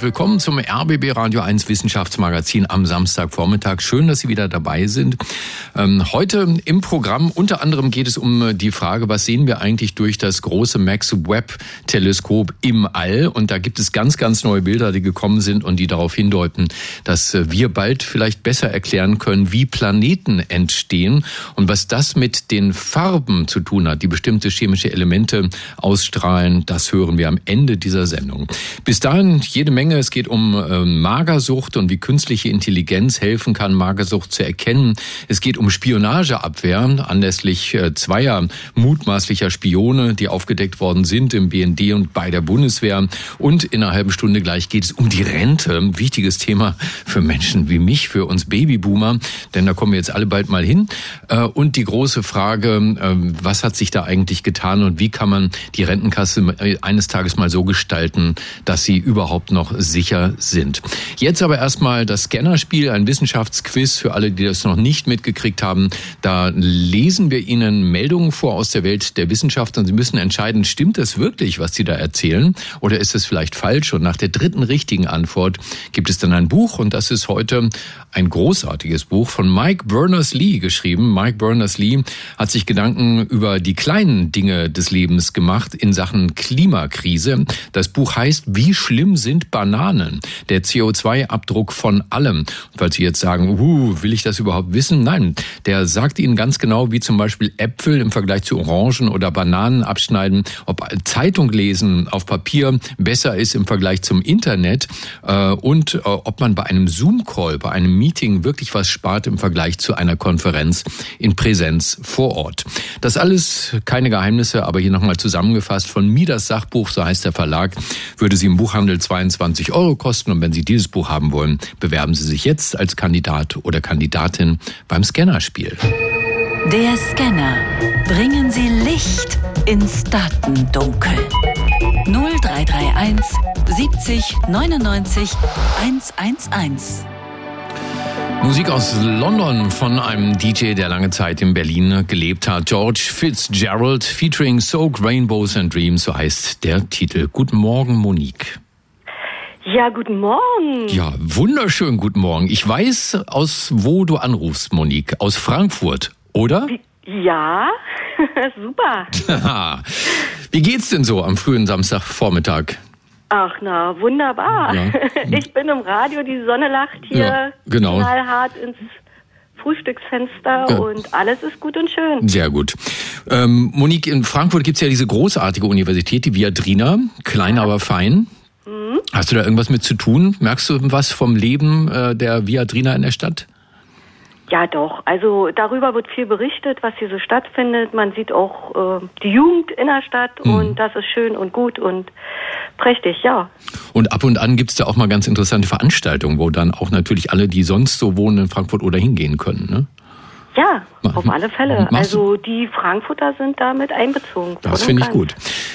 Willkommen zum RBB Radio 1 Wissenschaftsmagazin am Samstagvormittag. Schön, dass Sie wieder dabei sind. Ähm, heute im Programm unter anderem geht es um die Frage, was sehen wir eigentlich durch das große Max Webb Teleskop im All? Und da gibt es ganz, ganz neue Bilder, die gekommen sind und die darauf hindeuten, dass wir bald vielleicht besser erklären können, wie Planeten entstehen und was das mit den Farben zu tun hat, die bestimmte chemische Elemente ausstrahlen. Das hören wir am Ende dieser Sendung. Bis dahin jede Menge Menge. Es geht um äh, Magersucht und wie künstliche Intelligenz helfen kann, Magersucht zu erkennen. Es geht um Spionageabwehr anlässlich äh, zweier mutmaßlicher Spione, die aufgedeckt worden sind im BND und bei der Bundeswehr. Und in einer halben Stunde gleich geht es um die Rente. Wichtiges Thema für Menschen wie mich, für uns Babyboomer, denn da kommen wir jetzt alle bald mal hin. Äh, und die große Frage, äh, was hat sich da eigentlich getan und wie kann man die Rentenkasse äh, eines Tages mal so gestalten, dass sie überhaupt noch sicher sind. Jetzt aber erstmal das Scannerspiel, ein Wissenschaftsquiz für alle, die das noch nicht mitgekriegt haben. Da lesen wir Ihnen Meldungen vor aus der Welt der Wissenschaft und Sie müssen entscheiden, stimmt das wirklich, was Sie da erzählen oder ist es vielleicht falsch? Und nach der dritten richtigen Antwort gibt es dann ein Buch und das ist heute ein großartiges Buch von Mike Berners-Lee geschrieben. Mike Berners-Lee hat sich Gedanken über die kleinen Dinge des Lebens gemacht in Sachen Klimakrise. Das Buch heißt Wie schlimm sind Bananen? Der CO2-Abdruck von allem. Falls Sie jetzt sagen, uh, will ich das überhaupt wissen? Nein, der sagt Ihnen ganz genau, wie zum Beispiel Äpfel im Vergleich zu Orangen oder Bananen abschneiden, ob Zeitung lesen auf Papier besser ist im Vergleich zum Internet äh, und äh, ob man bei einem Zoom-Call, bei einem Meeting wirklich was spart im Vergleich zu einer Konferenz in Präsenz vor Ort. Das alles keine Geheimnisse, aber hier nochmal zusammengefasst von Midas Sachbuch, so heißt der Verlag, würde sie im Buchhandel 22 Euro kosten. Und wenn Sie dieses Buch haben wollen, bewerben Sie sich jetzt als Kandidat oder Kandidatin beim Scannerspiel. Der Scanner. Bringen Sie Licht ins Datendunkel. 0331 70 99 111. Musik aus London von einem DJ, der lange Zeit in Berlin gelebt hat. George Fitzgerald featuring Soak Rainbows and Dreams, so heißt der Titel. Guten Morgen, Monique. Ja, guten Morgen. Ja, wunderschön guten Morgen. Ich weiß, aus wo du anrufst, Monique. Aus Frankfurt, oder? Ja, super. Wie geht's denn so am frühen Samstagvormittag? Ach na, wunderbar. Ja. Ich bin im Radio, die Sonne lacht hier ja, genau. knallhart ins Frühstücksfenster ja. und alles ist gut und schön. Sehr gut. Ähm, Monique, in Frankfurt gibt es ja diese großartige Universität, die Viadrina, klein aber fein. Mhm. Hast du da irgendwas mit zu tun? Merkst du was vom Leben äh, der Viadrina in der Stadt? Ja, doch. Also darüber wird viel berichtet, was hier so stattfindet. Man sieht auch äh, die Jugend in der Stadt mhm. und das ist schön und gut und prächtig, ja. Und ab und an gibt es da auch mal ganz interessante Veranstaltungen, wo dann auch natürlich alle, die sonst so wohnen in Frankfurt oder hingehen können, ne? Ja, auf alle Fälle. Also die Frankfurter sind damit einbezogen. Das finde ich gut.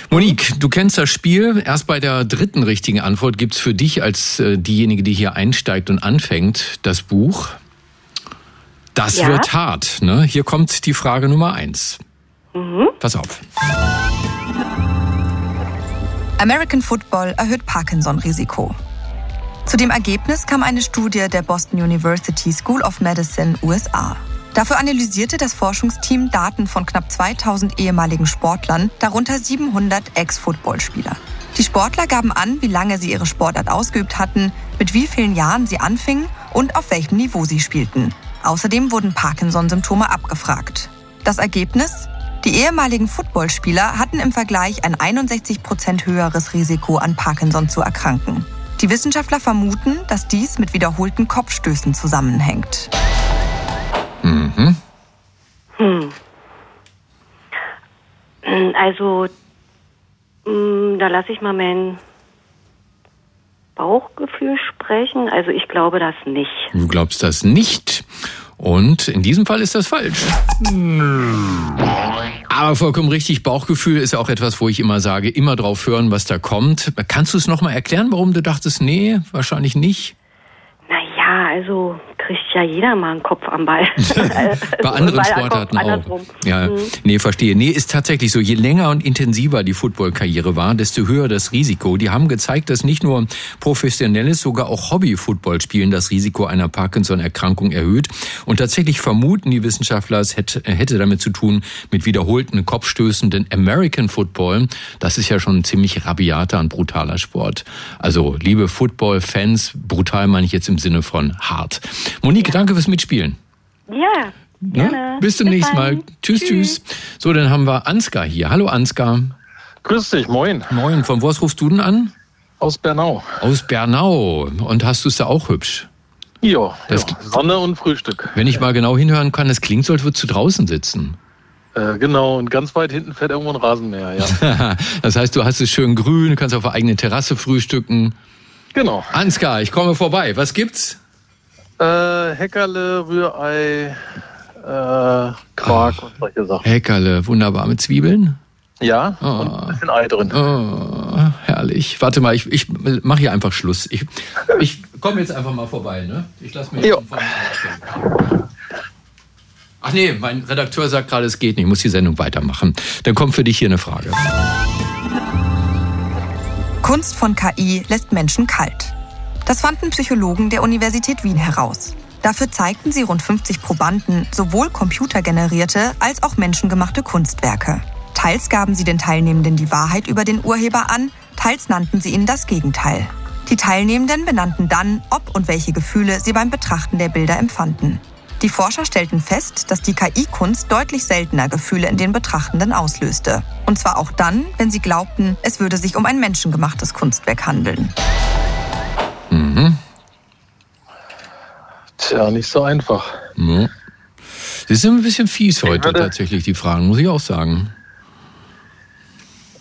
Monique, du kennst das Spiel. Erst bei der dritten richtigen Antwort gibt es für dich als äh, diejenige, die hier einsteigt und anfängt, das Buch. Das ja? wird hart. Ne? Hier kommt die Frage Nummer eins. Mhm. Pass auf. American Football erhöht Parkinson-Risiko. Zu dem Ergebnis kam eine Studie der Boston University School of Medicine USA. Dafür analysierte das Forschungsteam Daten von knapp 2000 ehemaligen Sportlern, darunter 700 Ex-Footballspieler. Die Sportler gaben an, wie lange sie ihre Sportart ausgeübt hatten, mit wie vielen Jahren sie anfingen und auf welchem Niveau sie spielten. Außerdem wurden Parkinson-Symptome abgefragt. Das Ergebnis? Die ehemaligen Footballspieler hatten im Vergleich ein 61 Prozent höheres Risiko, an Parkinson zu erkranken. Die Wissenschaftler vermuten, dass dies mit wiederholten Kopfstößen zusammenhängt. Mhm. Hm. Also, hm, da lasse ich mal mein Bauchgefühl sprechen. Also ich glaube das nicht. Du glaubst das nicht? Und in diesem Fall ist das falsch. Aber vollkommen richtig, Bauchgefühl ist auch etwas, wo ich immer sage, immer drauf hören, was da kommt. Kannst du es nochmal erklären, warum du dachtest, nee, wahrscheinlich nicht? Naja, also kriegt ja jeder mal einen Kopf am Ball. Bei anderen Sportarten auch. Ja, mhm. nee, verstehe. Nee, ist tatsächlich so. Je länger und intensiver die Footballkarriere war, desto höher das Risiko. Die haben gezeigt, dass nicht nur professionelles, sogar auch Hobby-Football-Spielen das Risiko einer Parkinson-Erkrankung erhöht. Und tatsächlich vermuten die Wissenschaftler, es hätte, hätte damit zu tun mit wiederholten Kopfstößen, denn American Football, das ist ja schon ein ziemlich rabiater und brutaler Sport. Also, liebe Football-Fans, brutal meine ich jetzt im Sinne von hart. Monique, danke fürs Mitspielen. Ja. Ne? Bis zum Bis nächsten Mal. Tschüss, tschüss, tschüss. So, dann haben wir Ansgar hier. Hallo Ansgar. Grüß dich, moin. Moin. Von wo rufst du denn an? Aus Bernau. Aus Bernau. Und hast du es da auch hübsch? Ja, das ja. Sonne und Frühstück. Wenn ich mal genau hinhören kann, es klingt so, als würdest du draußen sitzen. Äh, genau, und ganz weit hinten fährt irgendwo ein Rasenmäher, ja. das heißt, du hast es schön grün, du kannst auf der eigenen Terrasse frühstücken. Genau. Ansgar, ich komme vorbei. Was gibt's? Äh, Heckerle, Rührei, äh, Quark Ach, und solche Sachen. Heckerle, wunderbar. Mit Zwiebeln? Ja, oh. und ein bisschen Ei drin. Oh, herrlich. Warte mal, ich, ich mache hier einfach Schluss. Ich, ich komme jetzt einfach mal vorbei, ne? Ich lasse mir jetzt Ach nee, mein Redakteur sagt gerade, es geht nicht, ich muss die Sendung weitermachen. Dann kommt für dich hier eine Frage. Kunst von KI lässt Menschen kalt. Das fanden Psychologen der Universität Wien heraus. Dafür zeigten sie rund 50 Probanden sowohl computergenerierte als auch menschengemachte Kunstwerke. Teils gaben sie den Teilnehmenden die Wahrheit über den Urheber an, teils nannten sie ihnen das Gegenteil. Die Teilnehmenden benannten dann, ob und welche Gefühle sie beim Betrachten der Bilder empfanden. Die Forscher stellten fest, dass die KI-Kunst deutlich seltener Gefühle in den Betrachtenden auslöste. Und zwar auch dann, wenn sie glaubten, es würde sich um ein menschengemachtes Kunstwerk handeln. Mhm. Tja, nicht so einfach. Ja. Das sind ein bisschen fies heute würde, tatsächlich, die Fragen, muss ich auch sagen.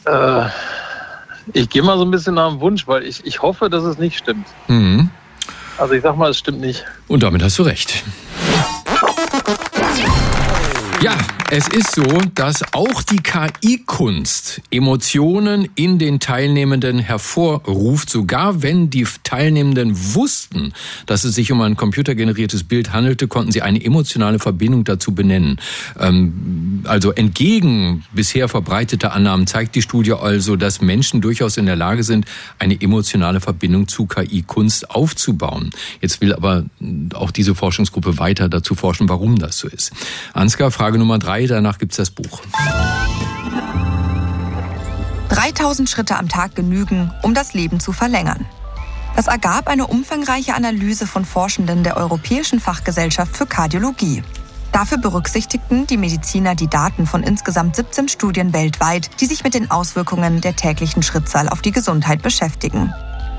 Äh, ich gehe mal so ein bisschen nach dem Wunsch, weil ich, ich hoffe, dass es nicht stimmt. Mhm. Also ich sag mal, es stimmt nicht. Und damit hast du recht. Ja, es ist so, dass auch die KI-Kunst Emotionen in den Teilnehmenden hervorruft, sogar wenn die Teilnehmenden wussten, dass es sich um ein computergeneriertes Bild handelte, konnten sie eine emotionale Verbindung dazu benennen. Ähm, also entgegen bisher verbreiteter Annahmen zeigt die Studie also, dass Menschen durchaus in der Lage sind, eine emotionale Verbindung zu KI-Kunst aufzubauen. Jetzt will aber auch diese Forschungsgruppe weiter dazu forschen, warum das so ist. Ansgar, Frage Nummer drei, danach gibt's das Buch. 3000 Schritte am Tag genügen, um das Leben zu verlängern. Das ergab eine umfangreiche Analyse von Forschenden der Europäischen Fachgesellschaft für Kardiologie. Dafür berücksichtigten die Mediziner die Daten von insgesamt 17 Studien weltweit, die sich mit den Auswirkungen der täglichen Schrittzahl auf die Gesundheit beschäftigen.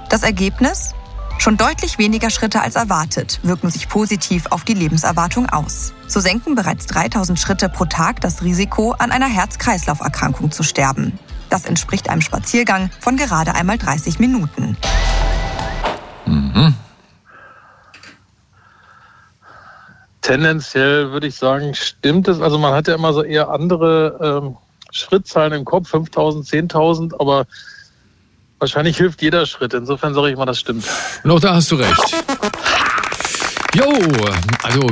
Das Ergebnis? Schon deutlich weniger Schritte als erwartet wirken sich positiv auf die Lebenserwartung aus. So senken bereits 3000 Schritte pro Tag das Risiko, an einer Herz-Kreislauf-Erkrankung zu sterben. Das entspricht einem Spaziergang von gerade einmal 30 Minuten. Mhm. Tendenziell würde ich sagen, stimmt es. Also man hat ja immer so eher andere ähm, Schrittzahlen im Kopf, 5000, 10.000, aber Wahrscheinlich hilft jeder Schritt. Insofern sage ich mal, das stimmt. Auch da hast du recht. Jo, also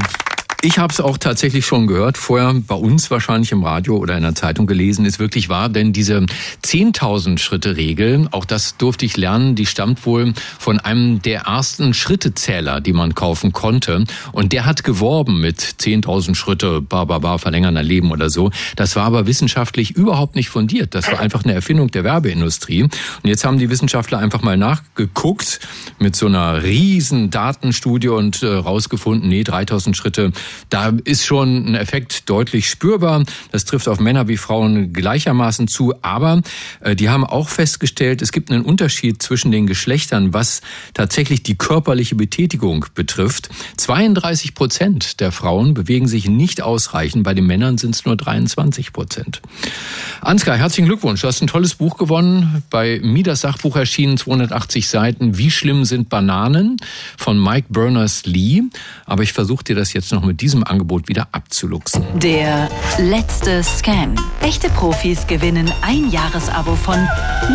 ich habe es auch tatsächlich schon gehört, vorher bei uns wahrscheinlich im Radio oder in der Zeitung gelesen, ist wirklich wahr, denn diese 10.000 Schritte Regel, auch das durfte ich lernen, die stammt wohl von einem der ersten Schrittezähler, die man kaufen konnte und der hat geworben mit 10.000 Schritte, ba, ba, ba, verlängern Leben oder so. Das war aber wissenschaftlich überhaupt nicht fundiert. Das war einfach eine Erfindung der Werbeindustrie. Und jetzt haben die Wissenschaftler einfach mal nachgeguckt mit so einer riesen Datenstudie und äh, rausgefunden, nee, 3.000 Schritte da ist schon ein Effekt deutlich spürbar. Das trifft auf Männer wie Frauen gleichermaßen zu. Aber äh, die haben auch festgestellt, es gibt einen Unterschied zwischen den Geschlechtern, was tatsächlich die körperliche Betätigung betrifft. 32 Prozent der Frauen bewegen sich nicht ausreichend. Bei den Männern sind es nur 23 Prozent. Ansgar, herzlichen Glückwunsch. Du hast ein tolles Buch gewonnen. Bei Midas Sachbuch erschienen 280 Seiten. Wie schlimm sind Bananen? Von Mike Berners-Lee. Aber ich versuche dir das jetzt noch mit diesem Angebot wieder abzuluxen. Der letzte Scan. Echte Profis gewinnen ein Jahresabo von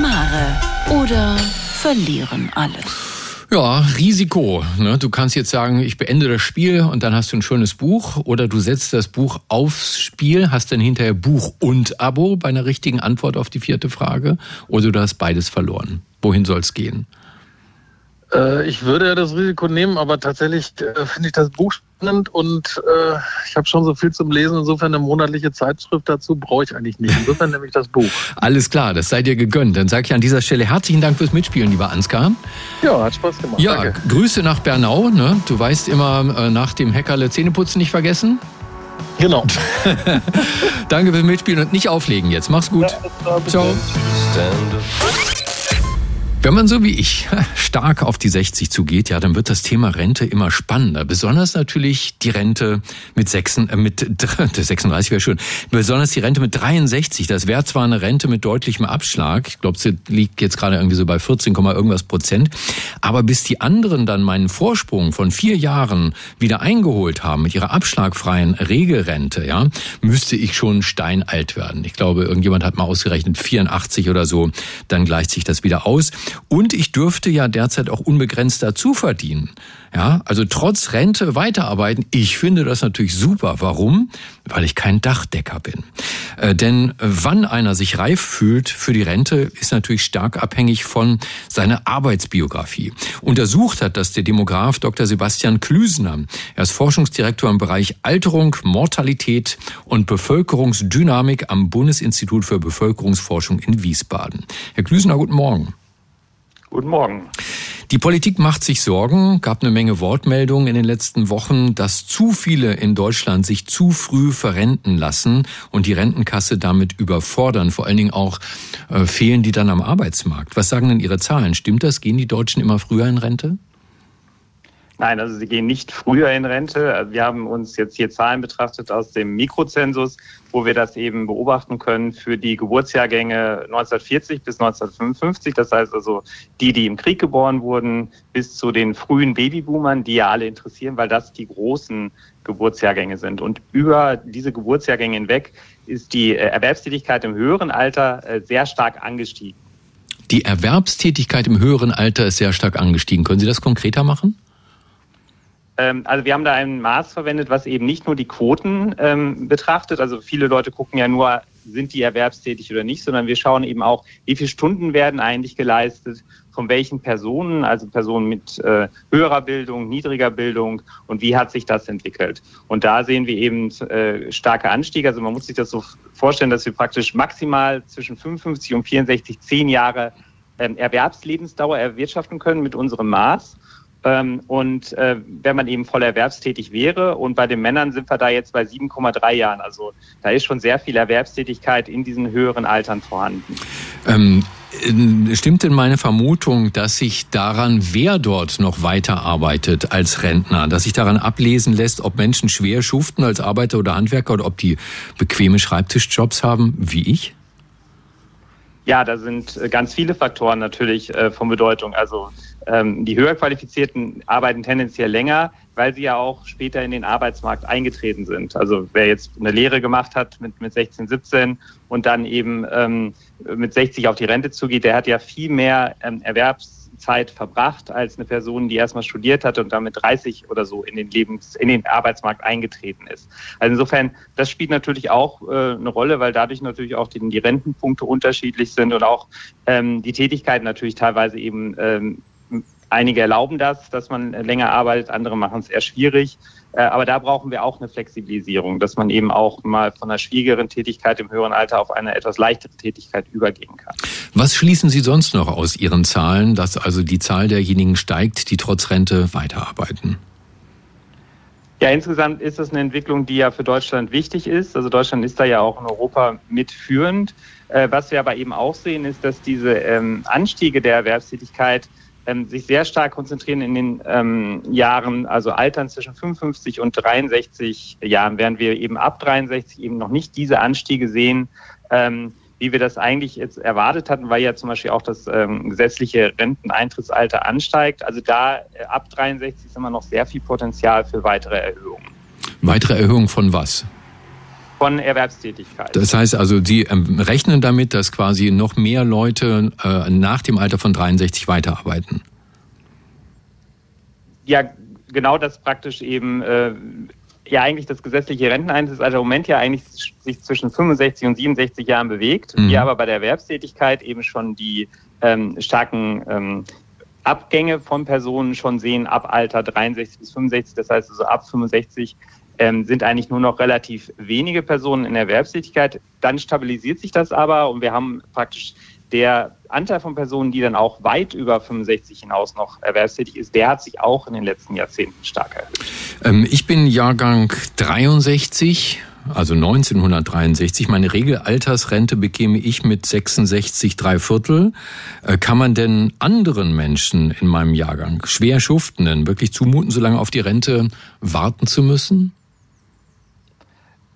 Mare oder verlieren alles. Ja, Risiko. Ne? Du kannst jetzt sagen, ich beende das Spiel und dann hast du ein schönes Buch oder du setzt das Buch aufs Spiel, hast dann hinterher Buch und Abo bei einer richtigen Antwort auf die vierte Frage oder du hast beides verloren. Wohin soll es gehen? Äh, ich würde ja das Risiko nehmen, aber tatsächlich äh, finde ich das Buch spannend und äh, ich habe schon so viel zum Lesen. Insofern eine monatliche Zeitschrift dazu brauche ich eigentlich nicht. Insofern nehme ich das Buch. Alles klar, das sei dir gegönnt. Dann sage ich an dieser Stelle herzlichen Dank fürs Mitspielen, lieber Ansgar. Ja, hat Spaß gemacht. Ja, Danke. Grüße nach Bernau. Ne? Du weißt immer, äh, nach dem Hackerle Zähneputzen nicht vergessen. Genau. Danke fürs Mitspielen und nicht auflegen jetzt. Mach's gut. Ja, Ciao. Wenn man so wie ich stark auf die 60 zugeht, ja, dann wird das Thema Rente immer spannender. Besonders natürlich die Rente mit, 6, äh, mit 36 wäre schön. Besonders die Rente mit 63. Das wäre zwar eine Rente mit deutlichem Abschlag. Ich glaube, sie liegt jetzt gerade irgendwie so bei 14, irgendwas Prozent. Aber bis die anderen dann meinen Vorsprung von vier Jahren wieder eingeholt haben mit ihrer abschlagfreien Regelrente, ja, müsste ich schon steinalt werden. Ich glaube, irgendjemand hat mal ausgerechnet 84 oder so. Dann gleicht sich das wieder aus. Und ich dürfte ja derzeit auch unbegrenzt dazu verdienen. Ja, also trotz Rente weiterarbeiten. Ich finde das natürlich super. Warum? Weil ich kein Dachdecker bin. Äh, denn wann einer sich reif fühlt für die Rente, ist natürlich stark abhängig von seiner Arbeitsbiografie. Untersucht hat das der Demograf Dr. Sebastian Klüsener. Er ist Forschungsdirektor im Bereich Alterung, Mortalität und Bevölkerungsdynamik am Bundesinstitut für Bevölkerungsforschung in Wiesbaden. Herr Klüsener, guten Morgen. Guten Morgen. Die Politik macht sich Sorgen, gab eine Menge Wortmeldungen in den letzten Wochen, dass zu viele in Deutschland sich zu früh verrenten lassen und die Rentenkasse damit überfordern. Vor allen Dingen auch äh, fehlen die dann am Arbeitsmarkt. Was sagen denn Ihre Zahlen? Stimmt das? Gehen die Deutschen immer früher in Rente? Nein, also sie gehen nicht früher in Rente. Wir haben uns jetzt hier Zahlen betrachtet aus dem Mikrozensus, wo wir das eben beobachten können für die Geburtsjahrgänge 1940 bis 1955. Das heißt also die, die im Krieg geboren wurden, bis zu den frühen Babyboomern, die ja alle interessieren, weil das die großen Geburtsjahrgänge sind. Und über diese Geburtsjahrgänge hinweg ist die äh, Erwerbstätigkeit im höheren Alter äh, sehr stark angestiegen. Die Erwerbstätigkeit im höheren Alter ist sehr stark angestiegen. Können Sie das konkreter machen? Ähm, also wir haben da ein Maß verwendet, was eben nicht nur die Quoten ähm, betrachtet. Also viele Leute gucken ja nur, sind die erwerbstätig oder nicht, sondern wir schauen eben auch, wie viele Stunden werden eigentlich geleistet, von welchen Personen, also Personen mit äh, höherer Bildung, niedriger Bildung und wie hat sich das entwickelt. Und da sehen wir eben äh, starke Anstiege. Also man muss sich das so vorstellen, dass wir praktisch maximal zwischen 55 und 64 zehn Jahre ähm, Erwerbslebensdauer erwirtschaften können mit unserem Maß. Ähm, und äh, wenn man eben voll erwerbstätig wäre, und bei den Männern sind wir da jetzt bei 7,3 Jahren. Also da ist schon sehr viel Erwerbstätigkeit in diesen höheren Altern vorhanden. Ähm Stimmt denn meine Vermutung, dass sich daran, wer dort noch weiterarbeitet als Rentner, dass sich daran ablesen lässt, ob Menschen schwer schuften als Arbeiter oder Handwerker oder ob die bequeme Schreibtischjobs haben, wie ich? Ja, da sind äh, ganz viele Faktoren natürlich äh, von Bedeutung. Also ähm, die höher qualifizierten arbeiten tendenziell länger, weil sie ja auch später in den Arbeitsmarkt eingetreten sind. Also wer jetzt eine Lehre gemacht hat mit, mit 16, 17 und dann eben ähm, mit 60 auf die Rente zugeht, der hat ja viel mehr ähm, Erwerbszeit verbracht als eine Person, die erstmal studiert hatte und dann mit 30 oder so in den Lebens, in den Arbeitsmarkt eingetreten ist. Also insofern, das spielt natürlich auch äh, eine Rolle, weil dadurch natürlich auch die, die Rentenpunkte unterschiedlich sind und auch ähm, die Tätigkeiten natürlich teilweise eben ähm, Einige erlauben das, dass man länger arbeitet, andere machen es eher schwierig. Äh, aber da brauchen wir auch eine Flexibilisierung, dass man eben auch mal von einer schwierigeren Tätigkeit im höheren Alter auf eine etwas leichtere Tätigkeit übergehen kann. Was schließen Sie sonst noch aus Ihren Zahlen, dass also die Zahl derjenigen steigt, die trotz Rente weiterarbeiten? Ja, insgesamt ist das eine Entwicklung, die ja für Deutschland wichtig ist. Also Deutschland ist da ja auch in Europa mitführend. Äh, was wir aber eben auch sehen, ist, dass diese ähm, Anstiege der Erwerbstätigkeit ähm, sich sehr stark konzentrieren in den ähm, Jahren, also Altern zwischen 55 und 63 Jahren, während wir eben ab 63 eben noch nicht diese Anstiege sehen, ähm, wie wir das eigentlich jetzt erwartet hatten, weil ja zum Beispiel auch das ähm, gesetzliche Renteneintrittsalter ansteigt. Also da äh, ab 63 ist immer noch sehr viel Potenzial für weitere Erhöhungen. Weitere Erhöhungen von was? Von Erwerbstätigkeit. Das heißt also, Sie ähm, rechnen damit, dass quasi noch mehr Leute äh, nach dem Alter von 63 weiterarbeiten? ja, genau das praktisch eben äh, ja eigentlich das gesetzliche Renteneintrittsalter im Moment ja eigentlich sich zwischen 65 und 67 Jahren bewegt. Mhm. Wir aber bei der Erwerbstätigkeit eben schon die ähm, starken ähm, Abgänge von Personen schon sehen ab Alter 63 bis 65. Das heißt also ab 65 ähm, sind eigentlich nur noch relativ wenige Personen in Erwerbstätigkeit. Dann stabilisiert sich das aber und wir haben praktisch der Anteil von Personen, die dann auch weit über 65 hinaus noch erwerbstätig ist, der hat sich auch in den letzten Jahrzehnten stark erhöht. Ähm, ich bin Jahrgang 63 also 1963. Meine Regelaltersrente bekäme ich mit 66 drei Viertel. Kann man denn anderen Menschen in meinem Jahrgang, schwer Schuftenden, wirklich zumuten, so lange auf die Rente warten zu müssen?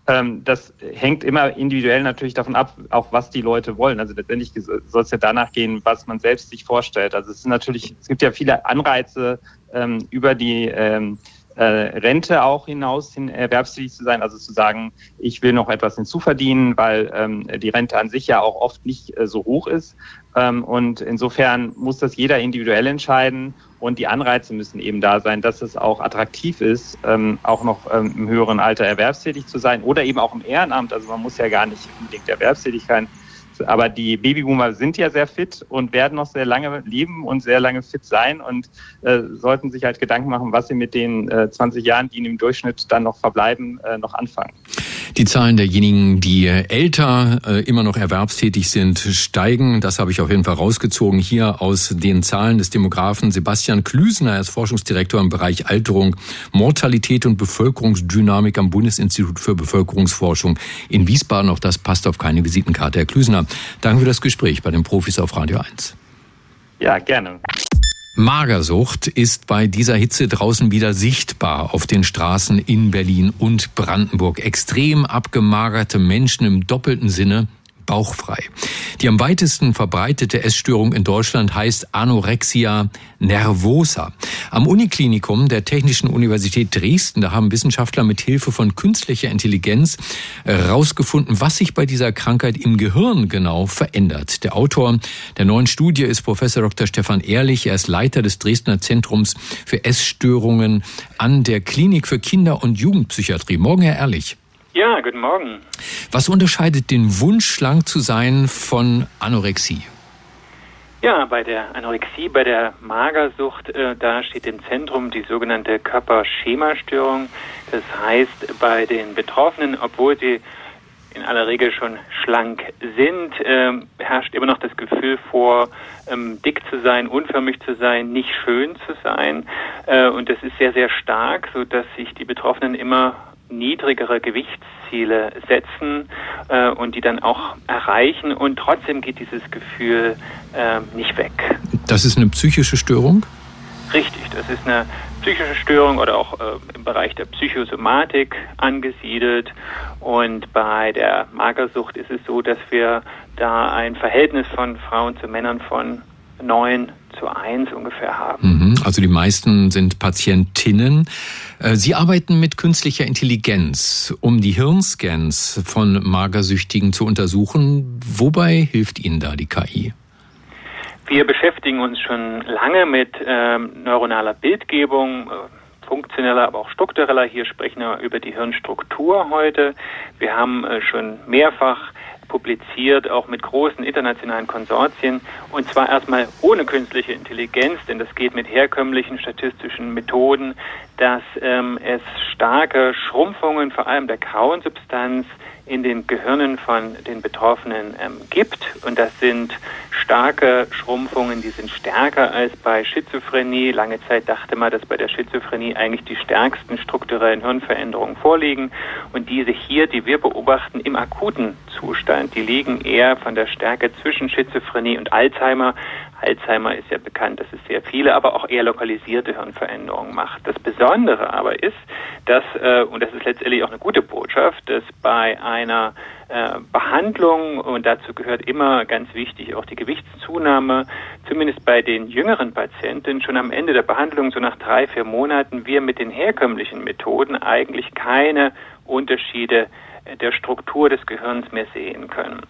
Ähm, das hängt immer individuell natürlich davon ab, auch was die Leute wollen. Also letztendlich soll es ja danach gehen, was man selbst sich vorstellt. Also es ist natürlich, es gibt ja viele Anreize ähm, über die ähm, äh, Rente auch hinaus hin erwerbstätig zu sein, also zu sagen, ich will noch etwas hinzuverdienen, weil ähm, die Rente an sich ja auch oft nicht äh, so hoch ist. Ähm, und insofern muss das jeder individuell entscheiden und die Anreize müssen eben da sein, dass es auch attraktiv ist, ähm, auch noch ähm, im höheren Alter erwerbstätig zu sein oder eben auch im Ehrenamt. Also man muss ja gar nicht unbedingt erwerbstätig sein, aber die Babyboomer sind ja sehr fit und werden noch sehr lange leben und sehr lange fit sein und äh, sollten sich halt Gedanken machen, was sie mit den äh, 20 Jahren, die ihnen im Durchschnitt dann noch verbleiben, äh, noch anfangen. Die Zahlen derjenigen, die älter äh, immer noch erwerbstätig sind, steigen. Das habe ich auf jeden Fall rausgezogen hier aus den Zahlen des Demografen Sebastian Klüsener. Er ist Forschungsdirektor im Bereich Alterung, Mortalität und Bevölkerungsdynamik am Bundesinstitut für Bevölkerungsforschung in Wiesbaden. Auch das passt auf keine Visitenkarte. Herr Klüsener, danke für das Gespräch bei den Profis auf Radio 1. Ja, gerne. Magersucht ist bei dieser Hitze draußen wieder sichtbar auf den Straßen in Berlin und Brandenburg. Extrem abgemagerte Menschen im doppelten Sinne bauchfrei. Die am weitesten verbreitete Essstörung in Deutschland heißt Anorexia nervosa. Am Uniklinikum der Technischen Universität Dresden, da haben Wissenschaftler mit Hilfe von künstlicher Intelligenz herausgefunden, was sich bei dieser Krankheit im Gehirn genau verändert. Der Autor der neuen Studie ist Professor Dr. Stefan Ehrlich. Er ist Leiter des Dresdner Zentrums für Essstörungen an der Klinik für Kinder- und Jugendpsychiatrie. Morgen, Herr Ehrlich. Ja, guten Morgen. Was unterscheidet den Wunsch, schlank zu sein, von Anorexie? Ja, bei der Anorexie, bei der Magersucht, äh, da steht im Zentrum die sogenannte Körperschemastörung. Das heißt, bei den Betroffenen, obwohl sie in aller Regel schon schlank sind, äh, herrscht immer noch das Gefühl vor, ähm, dick zu sein, unförmig zu sein, nicht schön zu sein. Äh, und das ist sehr, sehr stark, so dass sich die Betroffenen immer niedrigere Gewichtsziele setzen äh, und die dann auch erreichen und trotzdem geht dieses Gefühl äh, nicht weg. Das ist eine psychische Störung? Richtig, das ist eine psychische Störung oder auch äh, im Bereich der Psychosomatik angesiedelt. Und bei der Magersucht ist es so, dass wir da ein Verhältnis von Frauen zu Männern von neun zu eins ungefähr haben. Mhm, also die meisten sind Patientinnen. Äh, Sie arbeiten mit künstlicher Intelligenz, um die Hirnscans von Magersüchtigen zu untersuchen. Wobei hilft Ihnen da die KI? Wir beschäftigen uns schon lange mit ähm, neuronaler Bildgebung, äh, funktioneller, aber auch struktureller. Hier sprechen wir über die Hirnstruktur heute. Wir haben äh, schon mehrfach publiziert, auch mit großen internationalen Konsortien, und zwar erstmal ohne künstliche Intelligenz, denn das geht mit herkömmlichen statistischen Methoden, dass ähm, es starke Schrumpfungen, vor allem der grauen Substanz, in den Gehirnen von den Betroffenen ähm, gibt. Und das sind starke Schrumpfungen, die sind stärker als bei Schizophrenie. Lange Zeit dachte man, dass bei der Schizophrenie eigentlich die stärksten strukturellen Hirnveränderungen vorliegen. Und diese hier, die wir beobachten im akuten Zustand, die liegen eher von der Stärke zwischen Schizophrenie und Alzheimer. Alzheimer ist ja bekannt, dass es sehr viele, aber auch eher lokalisierte Hirnveränderungen macht. Das Besondere aber ist, dass, äh, und das ist letztendlich auch eine gute Botschaft, dass bei einer äh, Behandlung, und dazu gehört immer ganz wichtig auch die Gewichtszunahme, zumindest bei den jüngeren Patienten, schon am Ende der Behandlung, so nach drei, vier Monaten, wir mit den herkömmlichen Methoden eigentlich keine Unterschiede der Struktur des Gehirns mehr sehen können.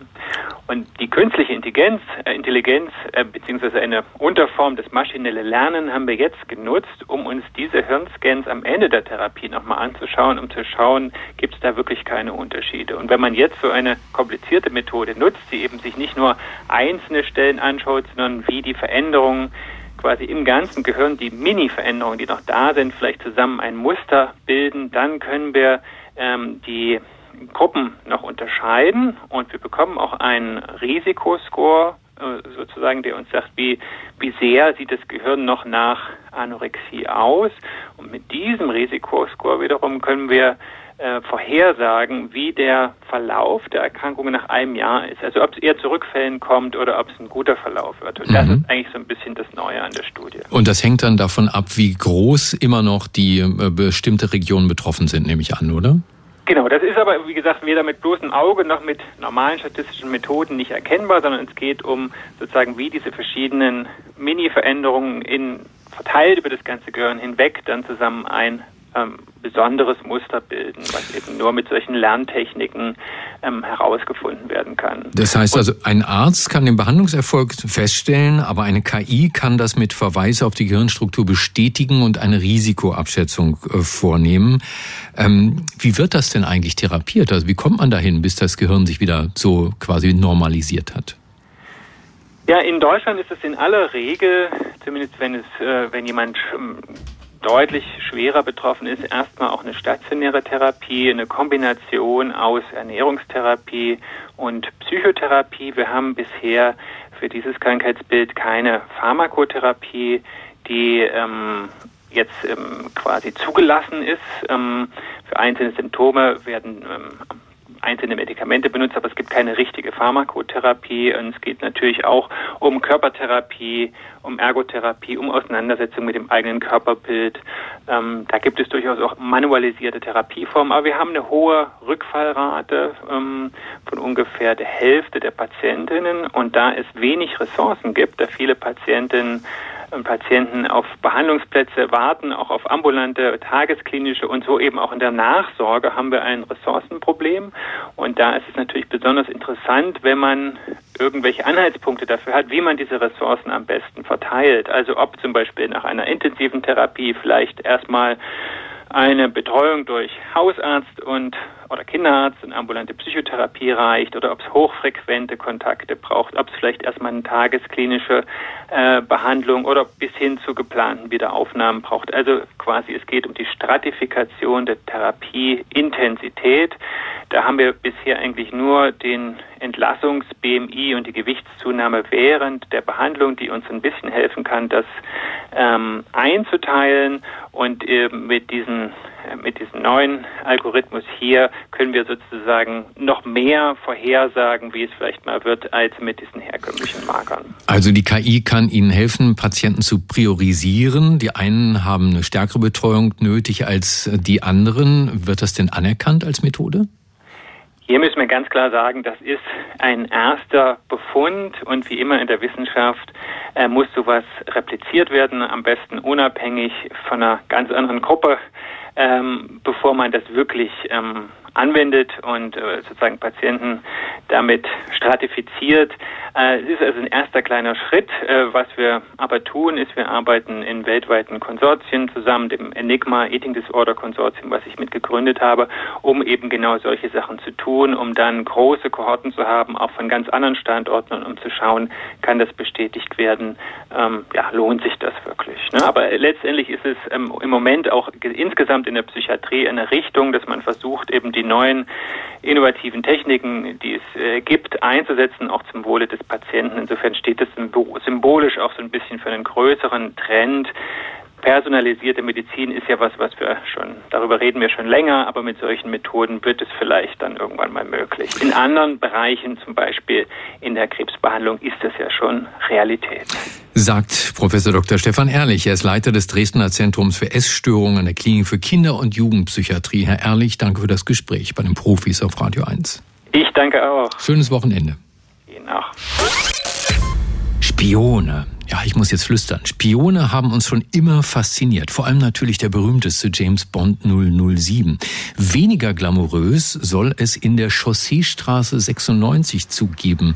Und die künstliche Intelligenz, äh, Intelligenz äh, beziehungsweise eine Unterform des maschinellen Lernen haben wir jetzt genutzt, um uns diese Hirnscans am Ende der Therapie nochmal anzuschauen, um zu schauen, gibt es da wirklich keine Unterschiede. Und wenn man jetzt so eine komplizierte Methode nutzt, die eben sich nicht nur einzelne Stellen anschaut, sondern wie die Veränderungen quasi im ganzen Gehirn, die Mini-Veränderungen, die noch da sind, vielleicht zusammen ein Muster bilden, dann können wir ähm, die Gruppen noch unterscheiden und wir bekommen auch einen Risikoscore äh, sozusagen, der uns sagt, wie, wie sehr sieht das Gehirn noch nach Anorexie aus. Und mit diesem Risikoscore wiederum können wir äh, vorhersagen, wie der Verlauf der Erkrankung nach einem Jahr ist. Also ob es eher zu Rückfällen kommt oder ob es ein guter Verlauf wird. Und mhm. das ist eigentlich so ein bisschen das Neue an der Studie. Und das hängt dann davon ab, wie groß immer noch die äh, bestimmte Regionen betroffen sind, nehme ich an, oder? Genau, das ist aber, wie gesagt, weder mit bloßem Auge noch mit normalen statistischen Methoden nicht erkennbar, sondern es geht um sozusagen, wie diese verschiedenen Mini-Veränderungen in, verteilt über das ganze Gehirn hinweg dann zusammen ein ähm, besonderes Muster bilden, was eben nur mit solchen Lerntechniken ähm, herausgefunden werden kann. Das heißt also, ein Arzt kann den Behandlungserfolg feststellen, aber eine KI kann das mit Verweis auf die Gehirnstruktur bestätigen und eine Risikoabschätzung äh, vornehmen. Ähm, wie wird das denn eigentlich therapiert? Also wie kommt man dahin, bis das Gehirn sich wieder so quasi normalisiert hat? Ja, in Deutschland ist es in aller Regel, zumindest wenn es, äh, wenn jemand ähm, deutlich schwerer betroffen ist, erstmal auch eine stationäre Therapie, eine Kombination aus Ernährungstherapie und Psychotherapie. Wir haben bisher für dieses Krankheitsbild keine Pharmakotherapie, die ähm, jetzt ähm, quasi zugelassen ist. Ähm, für einzelne Symptome werden ähm, einzelne Medikamente benutzt, aber es gibt keine richtige Pharmakotherapie. Und es geht natürlich auch um Körpertherapie, um Ergotherapie, um Auseinandersetzung mit dem eigenen Körperbild. Ähm, da gibt es durchaus auch manualisierte Therapieformen, aber wir haben eine hohe Rückfallrate ähm, von ungefähr der Hälfte der Patientinnen. Und da es wenig Ressourcen gibt, da viele Patientinnen Patienten auf Behandlungsplätze warten, auch auf ambulante, tagesklinische und so eben auch in der Nachsorge haben wir ein Ressourcenproblem. Und da ist es natürlich besonders interessant, wenn man irgendwelche Anhaltspunkte dafür hat, wie man diese Ressourcen am besten verteilt. Also ob zum Beispiel nach einer intensiven Therapie vielleicht erstmal eine Betreuung durch Hausarzt und oder Kinderarzt und ambulante Psychotherapie reicht oder ob es hochfrequente Kontakte braucht, ob es vielleicht erstmal eine tagesklinische äh, Behandlung oder bis hin zu geplanten Wiederaufnahmen braucht. Also quasi es geht um die Stratifikation der Therapieintensität. Da haben wir bisher eigentlich nur den Entlassungs-BMI und die Gewichtszunahme während der Behandlung, die uns ein bisschen helfen kann, das ähm, einzuteilen und eben mit diesen mit diesem neuen Algorithmus hier können wir sozusagen noch mehr vorhersagen, wie es vielleicht mal wird, als mit diesen herkömmlichen Markern. Also die KI kann Ihnen helfen, Patienten zu priorisieren. Die einen haben eine stärkere Betreuung nötig als die anderen. Wird das denn anerkannt als Methode? Hier müssen wir ganz klar sagen, das ist ein erster Befund und wie immer in der Wissenschaft äh, muss sowas repliziert werden, am besten unabhängig von einer ganz anderen Gruppe ähm, bevor man das wirklich ähm, anwendet und äh, sozusagen Patienten damit stratifiziert. Äh, es ist also ein erster kleiner Schritt. Äh, was wir aber tun, ist, wir arbeiten in weltweiten Konsortien zusammen, dem Enigma Eating Disorder Konsortium, was ich mitgegründet habe, um eben genau solche Sachen zu tun, um dann große Kohorten zu haben, auch von ganz anderen Standorten und um zu schauen, kann das bestätigt werden, ähm, ja, lohnt sich das wirklich. Ne? Aber letztendlich ist es ähm, im Moment auch insgesamt in der Psychiatrie eine Richtung, dass man versucht, eben die neuen innovativen Techniken, die es äh, gibt, einzusetzen, auch zum Wohle des Patienten. Insofern steht es symbolisch auch so ein bisschen für einen größeren Trend, personalisierte Medizin ist ja was, was wir schon, darüber reden wir schon länger, aber mit solchen Methoden wird es vielleicht dann irgendwann mal möglich. In anderen Bereichen, zum Beispiel in der Krebsbehandlung, ist das ja schon Realität. Sagt Professor Dr. Stefan Ehrlich. Er ist Leiter des Dresdner Zentrums für Essstörungen an der Klinik für Kinder- und Jugendpsychiatrie. Herr Ehrlich, danke für das Gespräch bei den Profis auf Radio 1. Ich danke auch. Schönes Wochenende. Ihnen auch. Spione. Ja, ich muss jetzt flüstern. Spione haben uns schon immer fasziniert. Vor allem natürlich der berühmteste James Bond 007. Weniger glamourös soll es in der Chausseestraße 96 zugeben.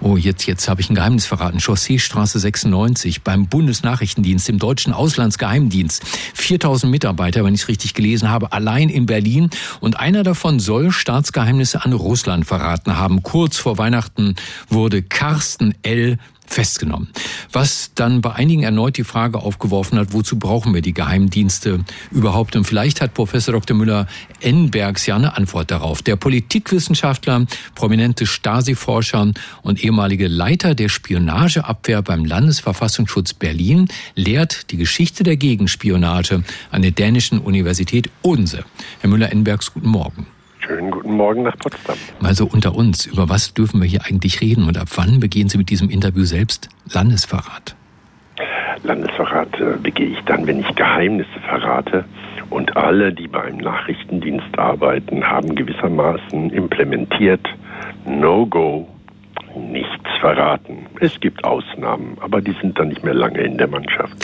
Oh, jetzt, jetzt habe ich ein Geheimnis verraten. Chausseestraße 96 beim Bundesnachrichtendienst, im deutschen Auslandsgeheimdienst. 4000 Mitarbeiter, wenn ich es richtig gelesen habe, allein in Berlin. Und einer davon soll Staatsgeheimnisse an Russland verraten haben. Kurz vor Weihnachten wurde Carsten L festgenommen. Was dann bei einigen erneut die Frage aufgeworfen hat, wozu brauchen wir die Geheimdienste überhaupt? Und vielleicht hat Professor Dr. Müller-Enbergs ja eine Antwort darauf. Der Politikwissenschaftler, prominente Stasi-Forscher und ehemalige Leiter der Spionageabwehr beim Landesverfassungsschutz Berlin lehrt die Geschichte der Gegenspionage an der dänischen Universität Odense. Herr Müller-Enbergs, guten Morgen. Schönen guten Morgen nach Potsdam. Mal so unter uns, über was dürfen wir hier eigentlich reden und ab wann begehen Sie mit diesem Interview selbst Landesverrat? Landesverrat äh, begehe ich dann, wenn ich Geheimnisse verrate. Und alle, die bei einem Nachrichtendienst arbeiten, haben gewissermaßen implementiert No-Go nichts verraten. Es gibt Ausnahmen, aber die sind dann nicht mehr lange in der Mannschaft.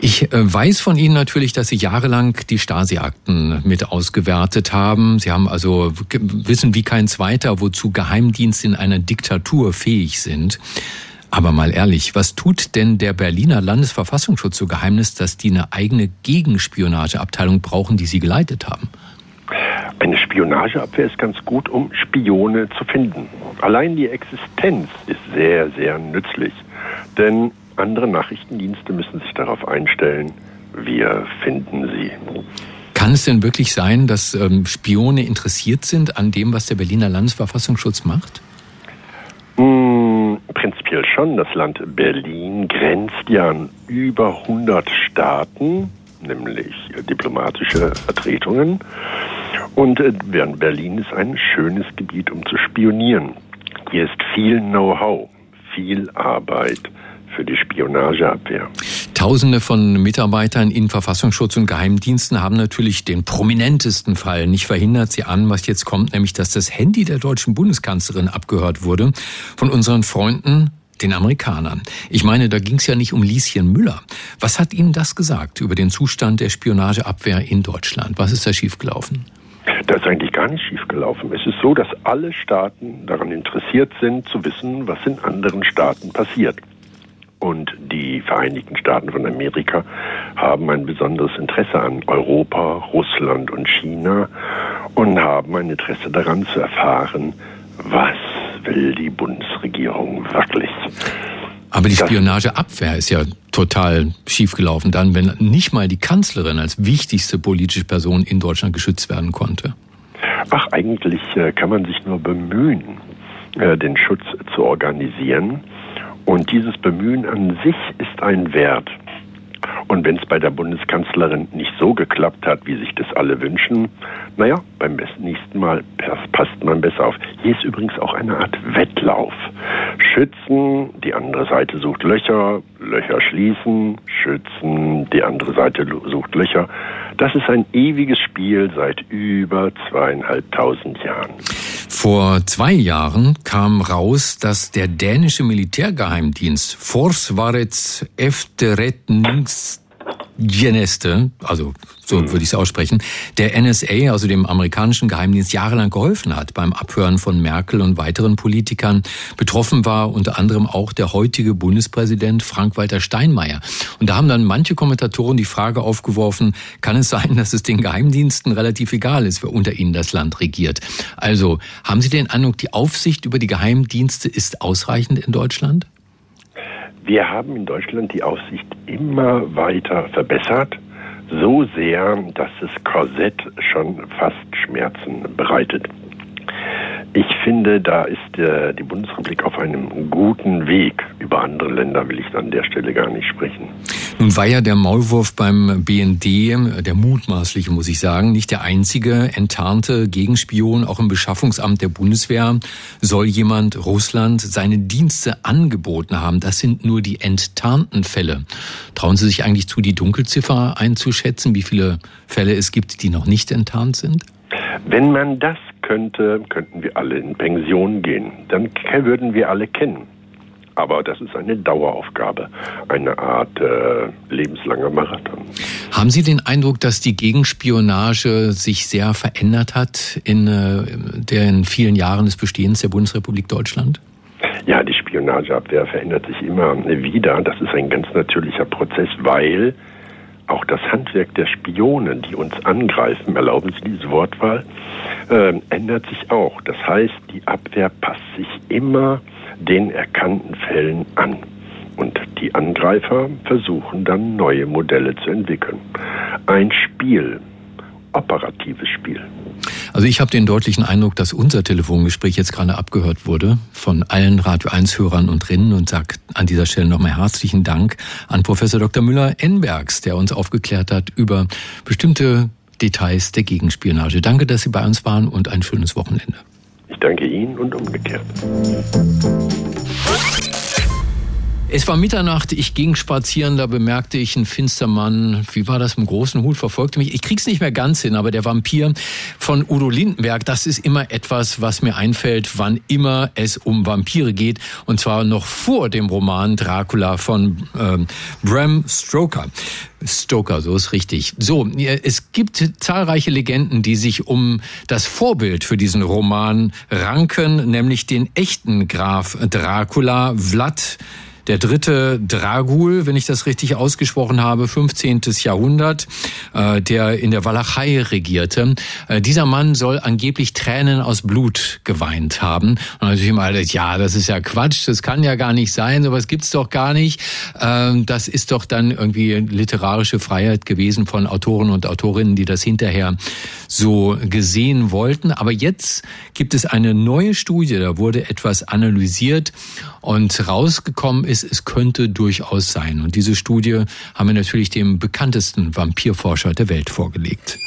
Ich äh, weiß von Ihnen natürlich, dass Sie jahrelang die Stasi-Akten mit ausgewertet haben. Sie haben also wissen wie kein Zweiter, wozu Geheimdienste in einer Diktatur fähig sind. Aber mal ehrlich, was tut denn der Berliner Landesverfassungsschutz so Geheimnis, dass die eine eigene Gegenspionageabteilung brauchen, die Sie geleitet haben? Eine Spionageabwehr ist ganz gut, um Spione zu finden. Allein die Existenz ist sehr, sehr nützlich. Denn andere Nachrichtendienste müssen sich darauf einstellen, wir finden sie. Kann es denn wirklich sein, dass ähm, Spione interessiert sind an dem, was der Berliner Landesverfassungsschutz macht? Hm, prinzipiell schon. Das Land Berlin grenzt ja an über 100 Staaten, nämlich diplomatische Vertretungen. Und äh, Berlin ist ein schönes Gebiet, um zu spionieren. Hier ist viel Know-how, viel Arbeit für die Spionageabwehr. Tausende von Mitarbeitern in Verfassungsschutz und Geheimdiensten haben natürlich den prominentesten Fall nicht verhindert. Sie an, was jetzt kommt, nämlich dass das Handy der deutschen Bundeskanzlerin abgehört wurde von unseren Freunden den Amerikanern. Ich meine, da ging es ja nicht um Lieschen Müller. Was hat Ihnen das gesagt über den Zustand der Spionageabwehr in Deutschland? Was ist da schiefgelaufen? Da ist eigentlich gar nicht schiefgelaufen. Es ist so, dass alle Staaten daran interessiert sind, zu wissen, was in anderen Staaten passiert. Und die Vereinigten Staaten von Amerika haben ein besonderes Interesse an Europa, Russland und China und haben ein Interesse daran zu erfahren, was will die Bundesregierung wirklich. Aber die Spionageabwehr ist ja total schiefgelaufen dann, wenn nicht mal die Kanzlerin als wichtigste politische Person in Deutschland geschützt werden konnte. Ach, eigentlich äh, kann man sich nur bemühen, äh, den Schutz zu organisieren. Und dieses Bemühen an sich ist ein Wert. Und wenn es bei der Bundeskanzlerin nicht so geklappt hat, wie sich das alle wünschen, naja, beim nächsten Mal passt man besser auf. Hier ist übrigens auch eine Art Wettlauf. Schützen, die andere Seite sucht Löcher, Löcher schließen, schützen, die andere Seite sucht Löcher. Das ist ein ewiges Spiel seit über zweieinhalbtausend Jahren. Vor zwei Jahren kam raus, dass der dänische Militärgeheimdienst Forsvarets Efterretnings Geneste, also so würde ich es aussprechen, der NSA, also dem amerikanischen Geheimdienst, jahrelang geholfen hat beim Abhören von Merkel und weiteren Politikern. Betroffen war unter anderem auch der heutige Bundespräsident Frank-Walter Steinmeier. Und da haben dann manche Kommentatoren die Frage aufgeworfen, kann es sein, dass es den Geheimdiensten relativ egal ist, wer unter ihnen das Land regiert? Also, haben Sie den Eindruck, die Aufsicht über die Geheimdienste ist ausreichend in Deutschland? Wir haben in Deutschland die Aufsicht immer weiter verbessert, so sehr, dass das Korsett schon fast Schmerzen bereitet. Ich finde, da ist äh, die Bundesrepublik auf einem guten Weg. Über andere Länder will ich an der Stelle gar nicht sprechen. Nun war ja der Maulwurf beim BND, der mutmaßliche, muss ich sagen, nicht der einzige enttarnte Gegenspion. Auch im Beschaffungsamt der Bundeswehr soll jemand Russland seine Dienste angeboten haben. Das sind nur die enttarnten Fälle. Trauen Sie sich eigentlich zu, die Dunkelziffer einzuschätzen, wie viele Fälle es gibt, die noch nicht enttarnt sind? Wenn man das könnte, könnten wir alle in Pension gehen. Dann würden wir alle kennen. Aber das ist eine Daueraufgabe, eine Art äh, lebenslanger Marathon. Haben Sie den Eindruck, dass die Gegenspionage sich sehr verändert hat in äh, den vielen Jahren des Bestehens der Bundesrepublik Deutschland? Ja, die Spionageabwehr verändert sich immer wieder. Das ist ein ganz natürlicher Prozess, weil auch das Handwerk der Spione, die uns angreifen, erlauben Sie diese Wortwahl, äh, ändert sich auch. Das heißt, die Abwehr passt sich immer den erkannten Fällen an. Und die Angreifer versuchen dann neue Modelle zu entwickeln. Ein Spiel, operatives Spiel. Also ich habe den deutlichen Eindruck, dass unser Telefongespräch jetzt gerade abgehört wurde von allen Radio 1 Hörern und Rinnen und sage an dieser Stelle nochmal herzlichen Dank an Professor Dr. Müller-Enbergs, der uns aufgeklärt hat über bestimmte Details der Gegenspionage. Danke, dass Sie bei uns waren und ein schönes Wochenende. Ich danke Ihnen und umgekehrt. Es war Mitternacht, ich ging spazieren, da bemerkte ich einen Finstermann, wie war das, im großen Hut, verfolgte mich. Ich krieg's nicht mehr ganz hin, aber der Vampir von Udo Lindenberg, das ist immer etwas, was mir einfällt, wann immer es um Vampire geht. Und zwar noch vor dem Roman Dracula von ähm, Bram Stoker. Stoker, so ist richtig. So, es gibt zahlreiche Legenden, die sich um das Vorbild für diesen Roman ranken, nämlich den echten Graf Dracula, Vlad der dritte Dragul, wenn ich das richtig ausgesprochen habe, 15. Jahrhundert, äh, der in der Walachei regierte. Äh, dieser Mann soll angeblich Tränen aus Blut geweint haben. Und natürlich alles, ja, das ist ja Quatsch, das kann ja gar nicht sein, sowas gibt's doch gar nicht. Ähm, das ist doch dann irgendwie literarische Freiheit gewesen von Autoren und Autorinnen, die das hinterher so gesehen wollten. Aber jetzt gibt es eine neue Studie, da wurde etwas analysiert und rausgekommen ist, es könnte durchaus sein. Und diese Studie haben wir natürlich dem bekanntesten Vampirforscher der Welt vorgelegt.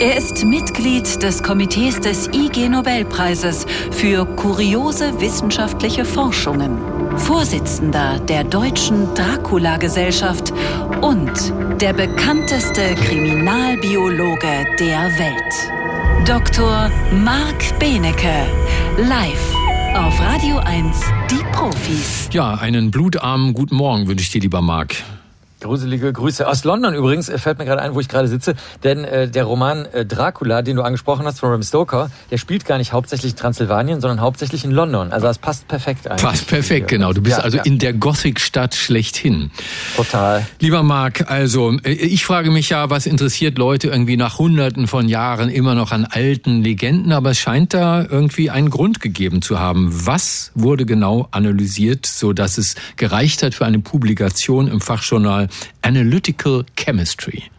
Er ist Mitglied des Komitees des IG Nobelpreises für kuriose wissenschaftliche Forschungen, Vorsitzender der Deutschen Dracula-Gesellschaft und der bekannteste Kriminalbiologe der Welt. Dr. Marc Benecke, live auf Radio 1, die Profis. Ja, einen blutarmen guten Morgen wünsche ich dir, lieber Marc. Gruselige Grüße aus London übrigens, äh, fällt mir gerade ein, wo ich gerade sitze, denn äh, der Roman äh, Dracula, den du angesprochen hast von Bram Stoker, der spielt gar nicht hauptsächlich Transsilvanien, sondern hauptsächlich in London. Also das passt perfekt eigentlich. Passt perfekt, genau. Du bist ja, also ja. in der Gothic-Stadt schlechthin. Total. Lieber Marc, also äh, ich frage mich ja, was interessiert Leute irgendwie nach hunderten von Jahren immer noch an alten Legenden, aber es scheint da irgendwie einen Grund gegeben zu haben. Was wurde genau analysiert, so dass es gereicht hat für eine Publikation im Fachjournal Analytical Chemistry.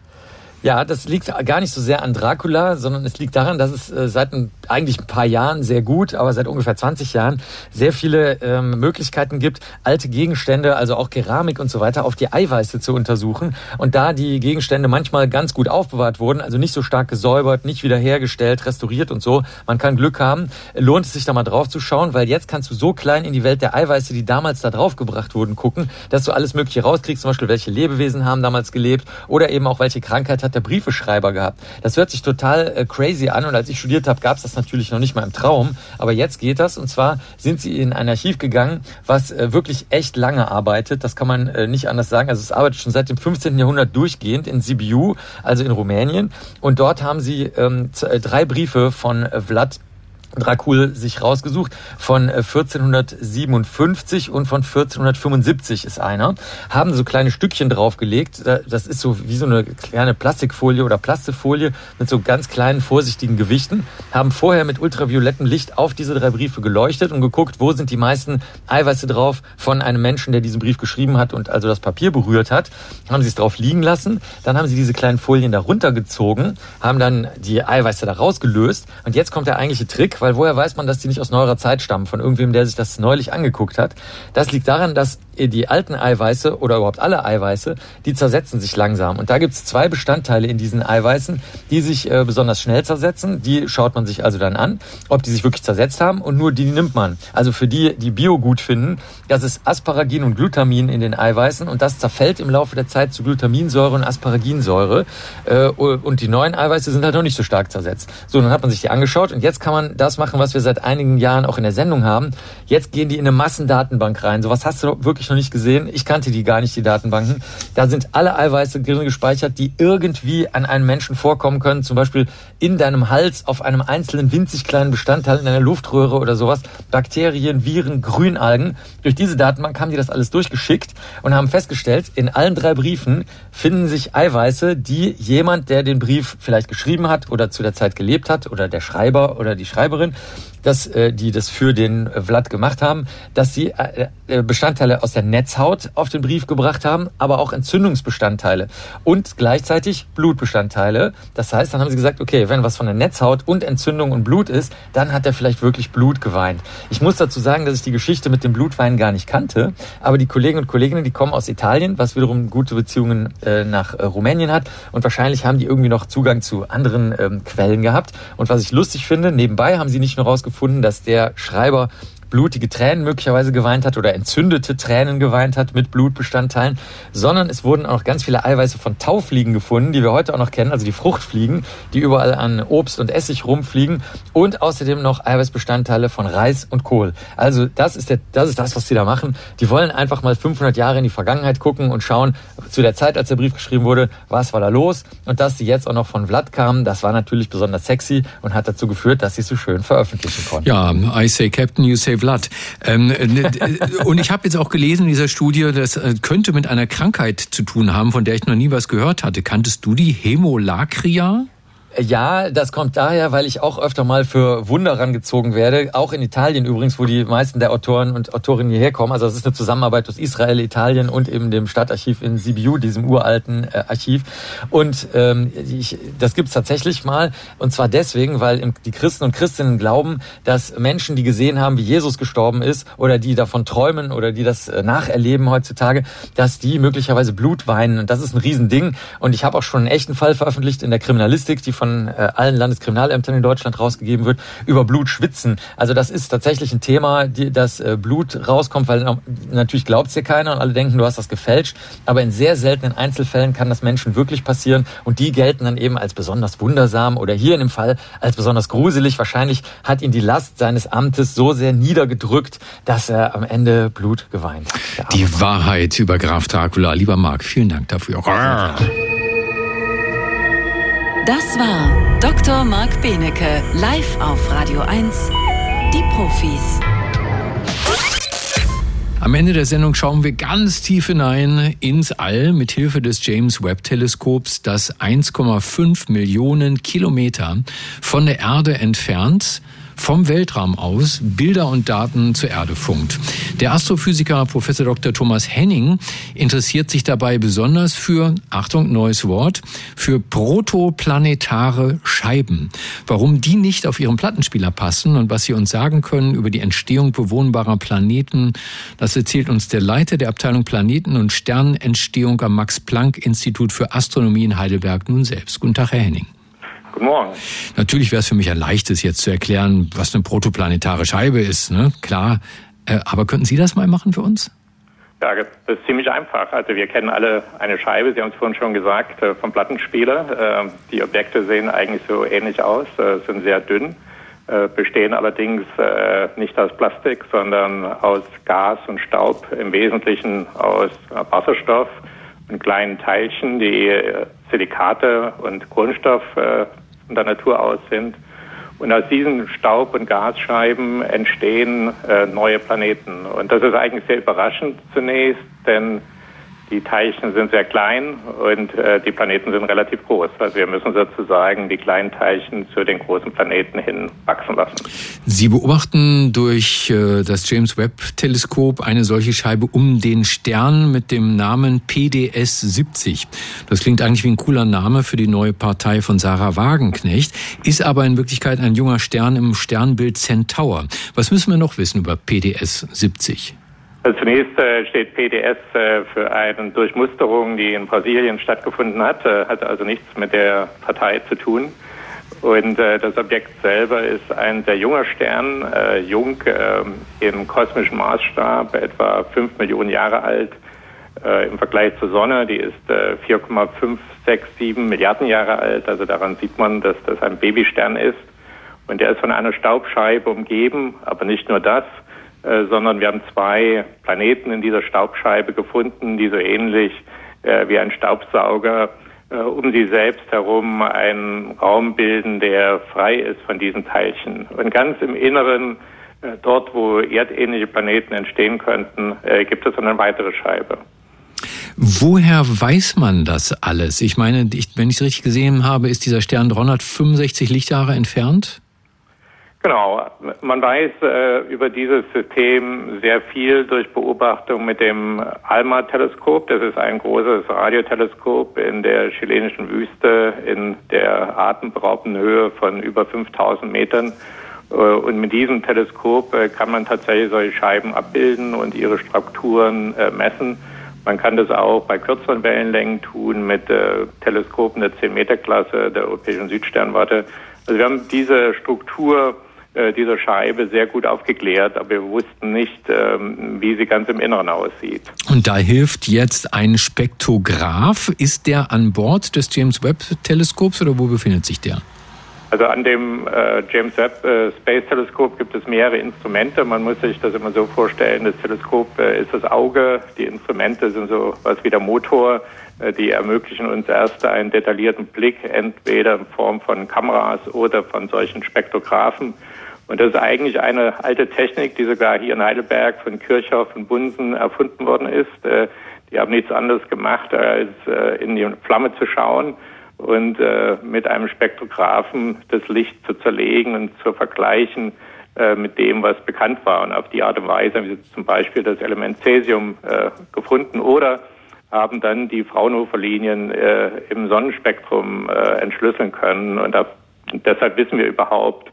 Ja, das liegt gar nicht so sehr an Dracula, sondern es liegt daran, dass es äh, seit ein, eigentlich ein paar Jahren sehr gut, aber seit ungefähr 20 Jahren sehr viele ähm, Möglichkeiten gibt, alte Gegenstände, also auch Keramik und so weiter, auf die Eiweiße zu untersuchen. Und da die Gegenstände manchmal ganz gut aufbewahrt wurden, also nicht so stark gesäubert, nicht wiederhergestellt, restauriert und so, man kann Glück haben, lohnt es sich da mal drauf zu schauen, weil jetzt kannst du so klein in die Welt der Eiweiße, die damals da drauf gebracht wurden, gucken, dass du alles Mögliche rauskriegst, zum Beispiel welche Lebewesen haben damals gelebt oder eben auch welche Krankheit hat hat der Briefeschreiber gehabt. Das hört sich total äh, crazy an und als ich studiert habe, gab es das natürlich noch nicht mal im Traum. Aber jetzt geht das und zwar sind sie in ein Archiv gegangen, was äh, wirklich echt lange arbeitet. Das kann man äh, nicht anders sagen. Also es arbeitet schon seit dem 15. Jahrhundert durchgehend in Sibiu, also in Rumänien. Und dort haben sie ähm, äh, drei Briefe von Vlad Dracul sich rausgesucht. Von 1457 äh, und von 1475 ist einer. Haben so kleine Stückchen draufgelegt. Das ist so wie so eine kleine Plastikfolie oder Plastefolie mit so ganz kleinen, vorsichtigen Gewichten. Haben vorher mit ultraviolettem Licht auf diese drei Briefe geleuchtet und geguckt, wo sind die meisten Eiweiße drauf von einem Menschen, der diesen Brief geschrieben hat und also das Papier berührt hat. Haben sie es drauf liegen lassen. Dann haben sie diese kleinen Folien da runtergezogen, haben dann die Eiweiße da rausgelöst. Und jetzt kommt der eigentliche Trick weil woher weiß man, dass die nicht aus neuerer Zeit stammen, von irgendwem, der sich das neulich angeguckt hat? Das liegt daran, dass die alten Eiweiße oder überhaupt alle Eiweiße, die zersetzen sich langsam. Und da gibt es zwei Bestandteile in diesen Eiweißen, die sich äh, besonders schnell zersetzen. Die schaut man sich also dann an, ob die sich wirklich zersetzt haben und nur die nimmt man. Also für die, die Bio gut finden, das ist Asparagin und Glutamin in den Eiweißen und das zerfällt im Laufe der Zeit zu Glutaminsäure und Asparaginsäure. Äh, und die neuen Eiweiße sind halt noch nicht so stark zersetzt. So, dann hat man sich die angeschaut und jetzt kann man das das machen, was wir seit einigen Jahren auch in der Sendung haben. Jetzt gehen die in eine Massendatenbank rein. Sowas hast du wirklich noch nicht gesehen. Ich kannte die gar nicht, die Datenbanken. Da sind alle Eiweiße drin gespeichert, die irgendwie an einem Menschen vorkommen können. Zum Beispiel in deinem Hals auf einem einzelnen winzig kleinen Bestandteil in einer Luftröhre oder sowas. Bakterien, Viren, Grünalgen. Durch diese Datenbank haben die das alles durchgeschickt und haben festgestellt, in allen drei Briefen finden sich Eiweiße, die jemand, der den Brief vielleicht geschrieben hat oder zu der Zeit gelebt hat oder der Schreiber oder die Schreiberin, Partnerin dass äh, die das für den Vlad gemacht haben, dass sie äh, äh, Bestandteile aus der Netzhaut auf den Brief gebracht haben, aber auch Entzündungsbestandteile und gleichzeitig Blutbestandteile. Das heißt, dann haben sie gesagt, okay, wenn was von der Netzhaut und Entzündung und Blut ist, dann hat er vielleicht wirklich Blut geweint. Ich muss dazu sagen, dass ich die Geschichte mit dem Blutwein gar nicht kannte, aber die Kollegen und Kolleginnen, die kommen aus Italien, was wiederum gute Beziehungen äh, nach äh, Rumänien hat und wahrscheinlich haben die irgendwie noch Zugang zu anderen ähm, Quellen gehabt. Und was ich lustig finde, nebenbei haben sie nicht nur rausgefunden, gefunden, dass der Schreiber blutige Tränen möglicherweise geweint hat oder entzündete Tränen geweint hat mit Blutbestandteilen, sondern es wurden auch noch ganz viele Eiweiße von Taufliegen gefunden, die wir heute auch noch kennen, also die Fruchtfliegen, die überall an Obst und Essig rumfliegen und außerdem noch Eiweißbestandteile von Reis und Kohl. Also das ist, der, das ist das, was sie da machen. Die wollen einfach mal 500 Jahre in die Vergangenheit gucken und schauen, zu der Zeit, als der Brief geschrieben wurde, was war da los und dass sie jetzt auch noch von Vlad kamen, das war natürlich besonders sexy und hat dazu geführt, dass sie es so schön veröffentlichen konnten. Ja, I say Captain, you say Vlad. Ähm, äh, und ich habe jetzt auch gelesen in dieser Studie, das äh, könnte mit einer Krankheit zu tun haben, von der ich noch nie was gehört hatte. Kanntest du die Hämolakria? Ja, das kommt daher, weil ich auch öfter mal für Wunder rangezogen werde. Auch in Italien übrigens, wo die meisten der Autoren und Autorinnen hierher kommen. Also es ist eine Zusammenarbeit aus Israel, Italien und eben dem Stadtarchiv in Sibiu, diesem uralten äh, Archiv. Und ähm, ich, das gibt's tatsächlich mal. Und zwar deswegen, weil die Christen und Christinnen glauben, dass Menschen, die gesehen haben, wie Jesus gestorben ist, oder die davon träumen oder die das äh, nacherleben heutzutage, dass die möglicherweise Blut weinen. Und das ist ein Riesending. Und ich habe auch schon einen echten Fall veröffentlicht in der Kriminalistik, die von äh, allen Landeskriminalämtern in Deutschland rausgegeben wird, über Blut schwitzen. Also das ist tatsächlich ein Thema, die, dass äh, Blut rauskommt, weil natürlich glaubt es dir keiner und alle denken, du hast das gefälscht. Aber in sehr seltenen Einzelfällen kann das Menschen wirklich passieren und die gelten dann eben als besonders wundersam oder hier in dem Fall als besonders gruselig. Wahrscheinlich hat ihn die Last seines Amtes so sehr niedergedrückt, dass er am Ende Blut geweint hat. Die Wahrheit über Graf Dracula. Lieber Marc, vielen Dank dafür. Das war Dr. Marc Benecke, live auf Radio 1, die Profis. Am Ende der Sendung schauen wir ganz tief hinein ins All mit Hilfe des James Webb Teleskops, das 1,5 Millionen Kilometer von der Erde entfernt vom Weltraum aus Bilder und Daten zur Erde funkt. Der Astrophysiker Professor Dr. Thomas Henning interessiert sich dabei besonders für, Achtung, neues Wort, für protoplanetare Scheiben. Warum die nicht auf ihren Plattenspieler passen und was sie uns sagen können über die Entstehung bewohnbarer Planeten, das erzählt uns der Leiter der Abteilung Planeten und Sternentstehung am Max-Planck-Institut für Astronomie in Heidelberg nun selbst. Guten Tag, Herr Henning. Guten Morgen. Natürlich wäre es für mich ein leichtes, jetzt zu erklären, was eine protoplanetare Scheibe ist, ne? Klar. Äh, aber könnten Sie das mal machen für uns? Ja, das ist ziemlich einfach. Also wir kennen alle eine Scheibe, Sie haben es vorhin schon gesagt, äh, vom Plattenspieler. Äh, die Objekte sehen eigentlich so ähnlich aus, sind sehr dünn, bestehen allerdings nicht aus Plastik, sondern aus Gas und Staub, im Wesentlichen aus Wasserstoff und kleinen Teilchen, die Silikate und Kohlenstoff von der Natur aus sind. Und aus diesen Staub- und Gasscheiben entstehen äh, neue Planeten. Und das ist eigentlich sehr überraschend zunächst, denn die Teilchen sind sehr klein und äh, die Planeten sind relativ groß. Also wir müssen sozusagen die kleinen Teilchen zu den großen Planeten hin wachsen lassen. Sie beobachten durch äh, das James Webb Teleskop eine solche Scheibe um den Stern mit dem Namen PDS 70. Das klingt eigentlich wie ein cooler Name für die neue Partei von Sarah Wagenknecht, ist aber in Wirklichkeit ein junger Stern im Sternbild Centaur. Was müssen wir noch wissen über PDS 70? Also zunächst steht PDS äh, für eine Durchmusterung, die in Brasilien stattgefunden hat, äh, hat also nichts mit der Partei zu tun. Und äh, das Objekt selber ist ein sehr junger Stern, jung im kosmischen Maßstab, etwa fünf Millionen Jahre alt im Vergleich zur Sonne. Die ist 4,567 Milliarden Jahre alt. Also daran sieht man, dass das ein Babystern ist. Und der ist von einer Staubscheibe umgeben, aber nicht nur das, äh, sondern wir haben zwei Planeten in dieser Staubscheibe gefunden, die so ähnlich äh, wie ein Staubsauger äh, um sie selbst herum einen Raum bilden, der frei ist von diesen Teilchen. Und ganz im Inneren, äh, dort wo erdähnliche Planeten entstehen könnten, äh, gibt es eine weitere Scheibe. Woher weiß man das alles? Ich meine, ich, wenn ich es richtig gesehen habe, ist dieser Stern 365 Lichtjahre entfernt? Genau, man weiß äh, über dieses System sehr viel durch Beobachtung mit dem ALMA-Teleskop. Das ist ein großes Radioteleskop in der chilenischen Wüste in der atemberaubenden Höhe von über 5000 Metern. Äh, und mit diesem Teleskop äh, kann man tatsächlich solche Scheiben abbilden und ihre Strukturen äh, messen. Man kann das auch bei kürzeren Wellenlängen tun mit äh, Teleskopen der 10-Meter-Klasse der Europäischen Südsternwarte. Also wir haben diese Struktur dieser Scheibe sehr gut aufgeklärt, aber wir wussten nicht, ähm, wie sie ganz im Inneren aussieht. Und da hilft jetzt ein Spektrograph. Ist der an Bord des James Webb Teleskops oder wo befindet sich der? Also an dem äh, James Webb äh, Space Teleskop gibt es mehrere Instrumente. Man muss sich das immer so vorstellen, das Teleskop äh, ist das Auge, die Instrumente sind so was wie der Motor, äh, die ermöglichen uns erst einen detaillierten Blick, entweder in Form von Kameras oder von solchen Spektrographen. Und das ist eigentlich eine alte Technik, die sogar hier in Heidelberg von Kirchhoff und Bunsen erfunden worden ist. Äh, die haben nichts anderes gemacht, als äh, in die Flamme zu schauen und äh, mit einem Spektrographen das Licht zu zerlegen und zu vergleichen mit dem, was bekannt war. Und auf die Art und Weise haben sie zum Beispiel das Element Cäsium gefunden oder haben dann die Fraunhofer-Linien im Sonnenspektrum entschlüsseln können. Und deshalb wissen wir überhaupt, äh,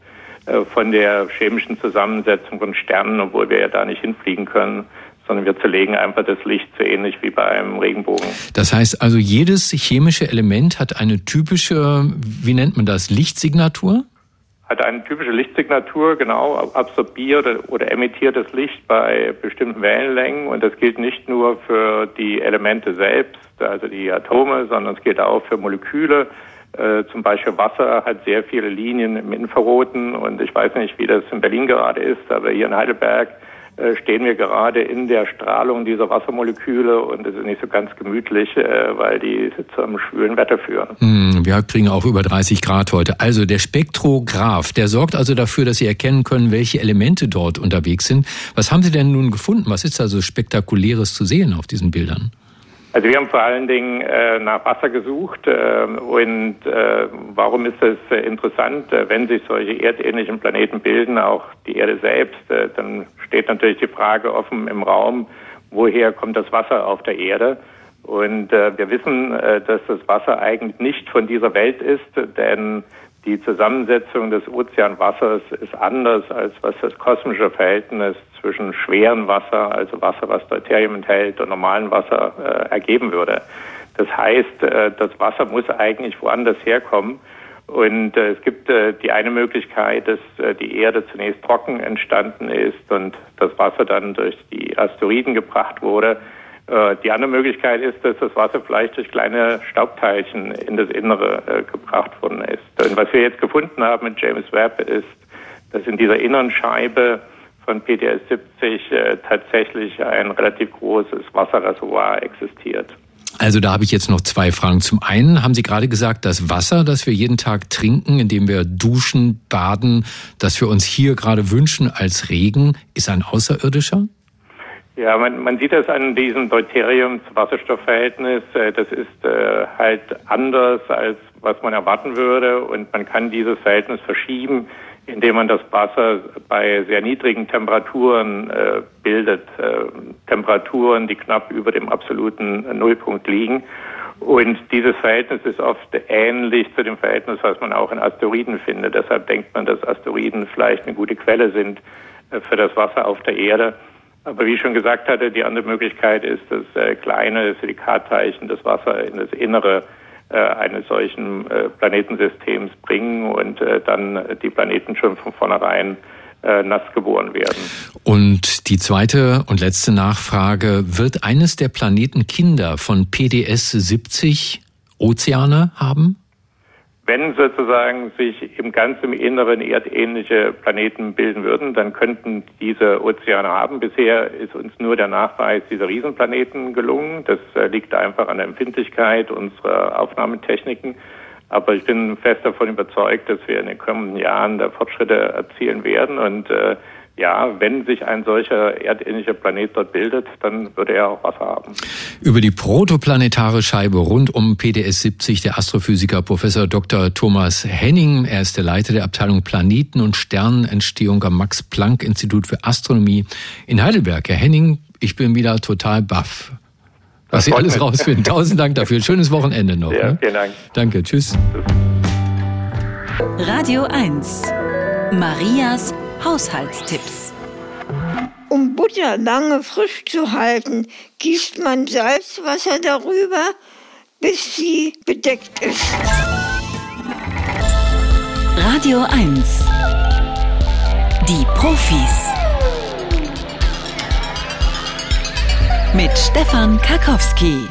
von der chemischen Zusammensetzung von Sternen, obwohl wir ja da nicht hinfliegen können sondern wir zerlegen einfach das Licht so ähnlich wie bei einem Regenbogen. Das heißt also, jedes chemische Element hat eine typische, wie nennt man das, Lichtsignatur? Hat eine typische Lichtsignatur, genau, absorbiert oder emittiert das Licht bei bestimmten Wellenlängen und das gilt nicht nur für die Elemente selbst, also die Atome, sondern es gilt auch für Moleküle, äh, zum Beispiel Wasser hat sehr viele Linien im Infraroten und ich weiß nicht, wie das in Berlin gerade ist, aber hier in Heidelberg äh, stehen wir gerade in der Strahlung dieser Wassermoleküle und es ist nicht so ganz gemütlich, äh, weil die zum schwülen Wetter führen. Hm, wir kriegen auch über 30 Grad heute. Also der Spektrograph, der sorgt also dafür, dass Sie erkennen können, welche Elemente dort unterwegs sind. Was haben Sie denn nun gefunden? Was ist da so spektakuläres zu sehen auf diesen Bildern? Also wir haben vor allen Dingen äh, nach Wasser gesucht äh, und äh, warum ist es äh, interessant, äh, wenn sich solche erdähnlichen Planeten bilden, auch die Erde selbst, äh, dann steht natürlich die Frage offen im Raum, woher kommt das Wasser auf der Erde? Und wir wissen, dass das Wasser eigentlich nicht von dieser Welt ist, denn die Zusammensetzung des Ozeanwassers ist anders als was das kosmische Verhältnis zwischen schwerem Wasser, also Wasser, was Deuterium enthält, und normalem Wasser äh, ergeben würde. Das heißt, äh, das Wasser muss eigentlich woanders herkommen. Und äh, es gibt äh, die eine Möglichkeit, dass äh, die Erde zunächst trocken entstanden ist und das Wasser dann durch die Asteroiden gebracht wurde. Äh, die andere Möglichkeit ist, dass das Wasser vielleicht durch kleine Staubteilchen in das Innere äh, gebracht worden ist. Und was wir jetzt gefunden haben mit James Webb ist, dass in dieser inneren Scheibe von PTS 70 äh, tatsächlich ein relativ großes Wasserreservoir existiert. Also da habe ich jetzt noch zwei Fragen. Zum einen haben Sie gerade gesagt, das Wasser, das wir jeden Tag trinken, indem wir duschen, baden, das wir uns hier gerade wünschen als Regen, ist ein außerirdischer? Ja, man, man sieht das an diesem Deuterium-Wasserstoffverhältnis. Äh, das ist äh, halt anders, als was man erwarten würde. Und man kann dieses Verhältnis verschieben, indem man das Wasser bei sehr niedrigen Temperaturen äh, bildet, äh, Temperaturen, die knapp über dem absoluten Nullpunkt liegen. Und dieses Verhältnis ist oft ähnlich zu dem Verhältnis, was man auch in Asteroiden findet. Deshalb denkt man, dass Asteroiden vielleicht eine gute Quelle sind äh, für das Wasser auf der Erde. Aber wie ich schon gesagt hatte, die andere Möglichkeit ist, dass äh, kleine Silikatteilchen das Wasser in das Innere eines solchen äh, Planetensystems bringen und äh, dann die Planeten schon von vornherein nass geboren werden. Und die zweite und letzte Nachfrage, wird eines der Planeten Kinder von PDS 70 Ozeane haben? Wenn sozusagen sich im ganzen Inneren erdähnliche Planeten bilden würden, dann könnten diese Ozeane haben. Bisher ist uns nur der Nachweis dieser Riesenplaneten gelungen. Das äh, liegt einfach an der Empfindlichkeit unserer Aufnahmetechniken. Aber ich bin fest davon überzeugt, dass wir in den kommenden Jahren da Fortschritte erzielen werden und äh, ja, wenn sich ein solcher erdähnlicher Planet dort bildet, dann würde er auch Wasser haben. Über die protoplanetare Scheibe rund um PDS 70 der Astrophysiker Professor Dr. Thomas Henning. Er ist der Leiter der Abteilung Planeten- und Sternenentstehung am Max-Planck-Institut für Astronomie in Heidelberg. Herr Henning, ich bin wieder total baff. Was Sie alles rausfinden. Tausend Dank dafür. Schönes Wochenende noch. Ja, ne? vielen Dank. Danke. Tschüss. Radio 1. Marias Haushaltstipps. Um Butter lange frisch zu halten, gießt man Salzwasser darüber, bis sie bedeckt ist. Radio 1. Die Profis. Mit Stefan Karkowski.